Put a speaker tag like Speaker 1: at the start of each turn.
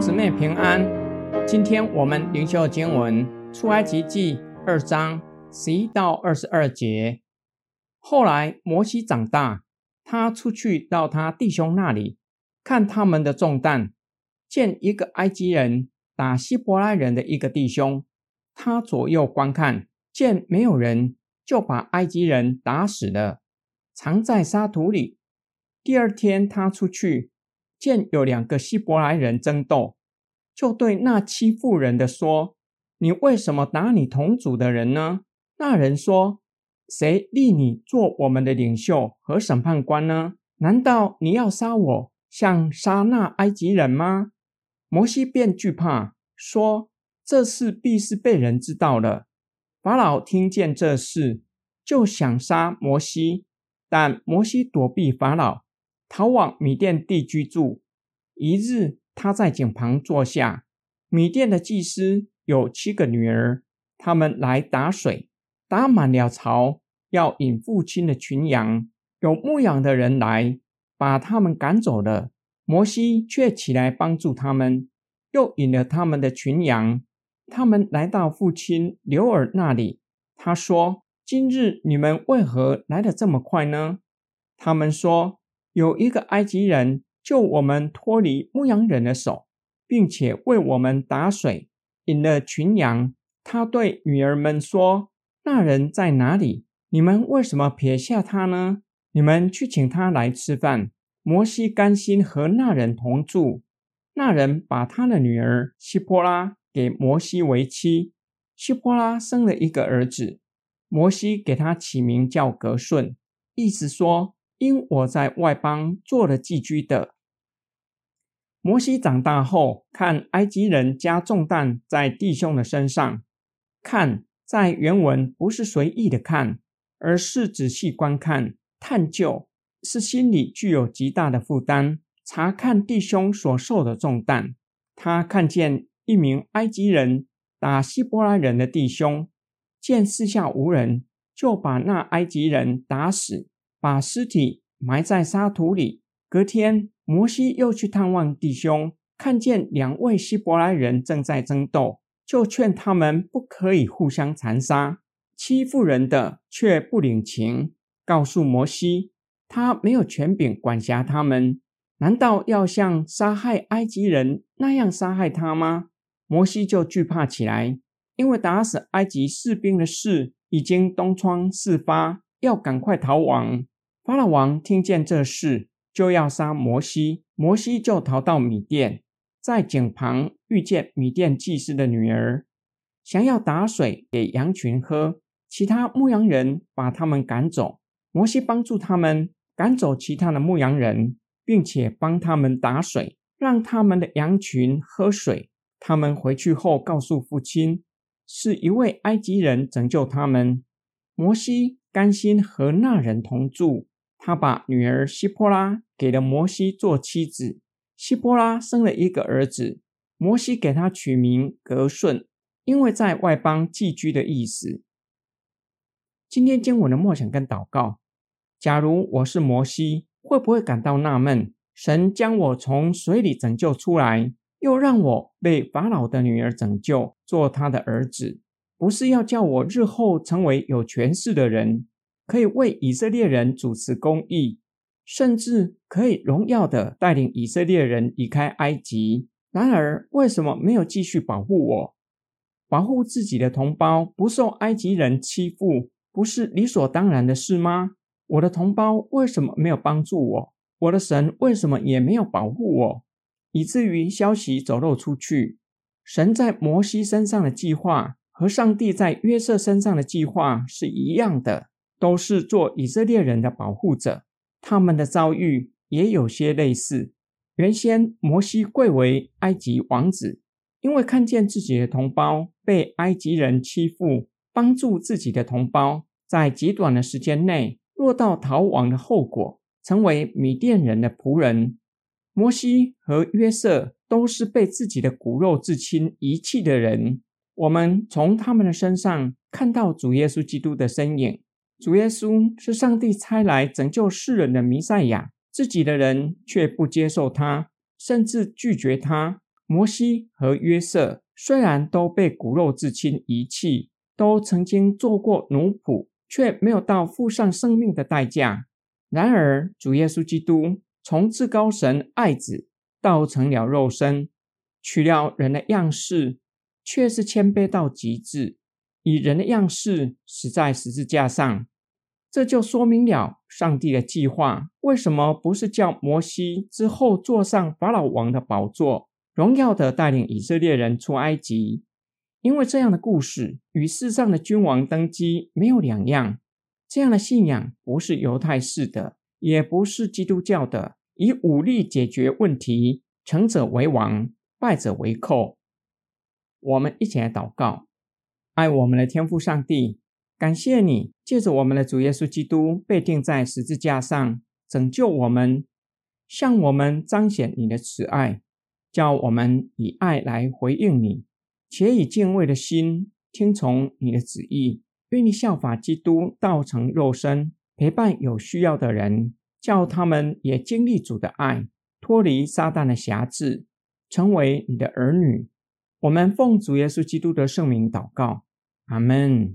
Speaker 1: 姊妹平安。今天我们灵修经文出埃及记二章十一到二十二节。后来摩西长大，他出去到他弟兄那里，看他们的重担，见一个埃及人打希伯来人的一个弟兄，他左右观看，见没有人，就把埃及人打死了，藏在沙土里。第二天他出去。见有两个希伯来人争斗，就对那欺负人的说：“你为什么打你同族的人呢？”那人说：“谁立你做我们的领袖和审判官呢？难道你要杀我，像杀那埃及人吗？”摩西便惧怕，说：“这事必是被人知道了。”法老听见这事，就想杀摩西，但摩西躲避法老。逃往米甸地居住。一日，他在井旁坐下。米甸的祭司有七个女儿，他们来打水，打满了槽，要引父亲的群羊。有牧羊的人来，把他们赶走了。摩西却起来帮助他们，又引了他们的群羊。他们来到父亲刘尔那里，他说：“今日你们为何来得这么快呢？”他们说。有一个埃及人救我们脱离牧羊人的手，并且为我们打水，引了群羊。他对女儿们说：“那人在哪里？你们为什么撇下他呢？你们去请他来吃饭。”摩西甘心和那人同住。那人把他的女儿希波拉给摩西为妻。希波拉生了一个儿子，摩西给他起名叫格顺，意思说。因我在外邦做了寄居的。摩西长大后，看埃及人加重担在弟兄的身上。看，在原文不是随意的看，而是仔细观看、探究，是心里具有极大的负担，查看弟兄所受的重担。他看见一名埃及人打希伯来人的弟兄，见四下无人，就把那埃及人打死。把尸体埋在沙土里。隔天，摩西又去探望弟兄，看见两位希伯来人正在争斗，就劝他们不可以互相残杀。欺负人的却不领情，告诉摩西，他没有权柄管辖他们。难道要像杀害埃及人那样杀害他吗？摩西就惧怕起来，因为打死埃及士兵的事已经东窗事发，要赶快逃亡。法老王听见这事，就要杀摩西。摩西就逃到米店，在井旁遇见米店祭司的女儿，想要打水给羊群喝。其他牧羊人把他们赶走。摩西帮助他们赶走其他的牧羊人，并且帮他们打水，让他们的羊群喝水。他们回去后告诉父亲，是一位埃及人拯救他们。摩西甘心和那人同住。他把女儿希波拉给了摩西做妻子，希波拉生了一个儿子，摩西给他取名格顺，因为在外邦寄居的意思。今天经文的梦想跟祷告：假如我是摩西，会不会感到纳闷？神将我从水里拯救出来，又让我被法老的女儿拯救，做他的儿子，不是要叫我日后成为有权势的人？可以为以色列人主持公义，甚至可以荣耀的带领以色列人离开埃及。然而，为什么没有继续保护我，保护自己的同胞不受埃及人欺负，不是理所当然的事吗？我的同胞为什么没有帮助我？我的神为什么也没有保护我？以至于消息走漏出去，神在摩西身上的计划和上帝在约瑟身上的计划是一样的。都是做以色列人的保护者，他们的遭遇也有些类似。原先摩西贵为埃及王子，因为看见自己的同胞被埃及人欺负，帮助自己的同胞，在极短的时间内落到逃亡的后果，成为米甸人的仆人。摩西和约瑟都是被自己的骨肉至亲遗弃的人。我们从他们的身上看到主耶稣基督的身影。主耶稣是上帝差来拯救世人的弥赛亚，自己的人却不接受他，甚至拒绝他。摩西和约瑟虽然都被骨肉至亲遗弃，都曾经做过奴仆，却没有到付上生命的代价。然而，主耶稣基督从至高神爱子，到成了肉身，取了人的样式，却是谦卑到极致，以人的样式死在十字架上。这就说明了上帝的计划为什么不是叫摩西之后坐上法老王的宝座？荣耀的带领以色列人出埃及，因为这样的故事与世上的君王登基没有两样。这样的信仰不是犹太式的，也不是基督教的，以武力解决问题，成者为王，败者为寇。我们一起来祷告：爱我们的天父上帝，感谢你借着我们的主耶稣基督被钉在十字架上，拯救我们，向我们彰显你的慈爱。叫我们以爱来回应你，且以敬畏的心听从你的旨意，愿你效法基督，道成肉身，陪伴有需要的人，叫他们也经历主的爱，脱离撒旦的辖制，成为你的儿女。我们奉主耶稣基督的圣名祷告，阿门。